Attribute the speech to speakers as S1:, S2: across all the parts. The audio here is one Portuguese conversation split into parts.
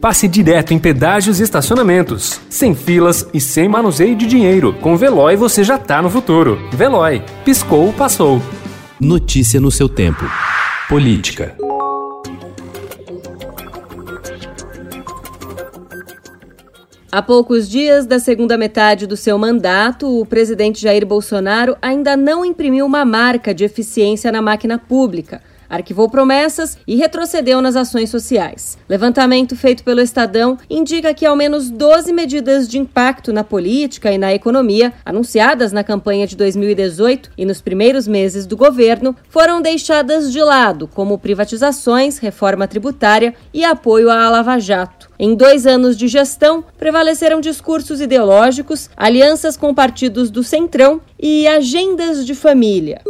S1: passe direto em pedágios e estacionamentos, sem filas e sem manuseio de dinheiro. Com Veloy você já tá no futuro. Veloy, piscou, passou.
S2: Notícia no seu tempo. Política.
S3: Há poucos dias da segunda metade do seu mandato, o presidente Jair Bolsonaro ainda não imprimiu uma marca de eficiência na máquina pública arquivou promessas e retrocedeu nas ações sociais. Levantamento feito pelo Estadão indica que ao menos 12 medidas de impacto na política e na economia, anunciadas na campanha de 2018 e nos primeiros meses do governo, foram deixadas de lado, como privatizações, reforma tributária e apoio à Lava Jato. Em dois anos de gestão, prevaleceram discursos ideológicos, alianças com partidos do Centrão e agendas de família.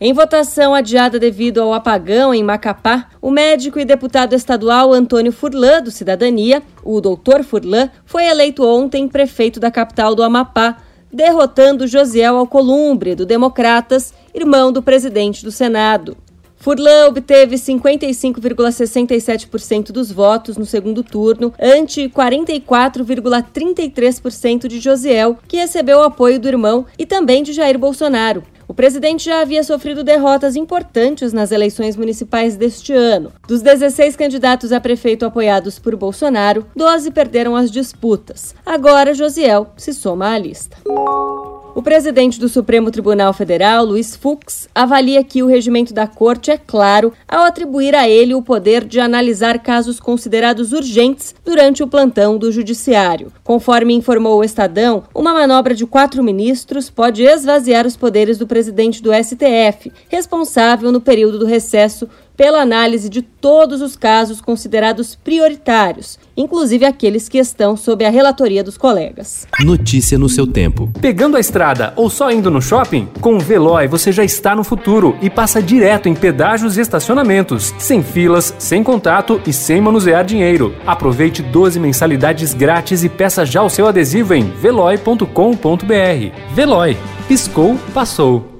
S3: Em votação adiada devido ao apagão em Macapá, o médico e deputado estadual Antônio Furlan, do Cidadania, o doutor Furlan, foi eleito ontem prefeito da capital do Amapá, derrotando Josiel Alcolumbre, do Democratas, irmão do presidente do Senado. Furlan obteve 55,67% dos votos no segundo turno, ante 44,33% de Josiel, que recebeu o apoio do irmão e também de Jair Bolsonaro. O presidente já havia sofrido derrotas importantes nas eleições municipais deste ano. Dos 16 candidatos a prefeito apoiados por Bolsonaro, 12 perderam as disputas. Agora, Josiel se soma à lista. O presidente do Supremo Tribunal Federal, Luiz Fux, avalia que o regimento da corte é claro ao atribuir a ele o poder de analisar casos considerados urgentes durante o plantão do Judiciário. Conforme informou o Estadão, uma manobra de quatro ministros pode esvaziar os poderes do presidente do STF, responsável no período do recesso pela análise de todos os casos considerados prioritários, inclusive aqueles que estão sob a relatoria dos colegas.
S2: Notícia no seu tempo.
S1: Pegando a estrada ou só indo no shopping? Com o Veloy você já está no futuro e passa direto em pedágios e estacionamentos, sem filas, sem contato e sem manusear dinheiro. Aproveite 12 mensalidades grátis e peça já o seu adesivo em veloy.com.br. Veloy. Piscou, passou.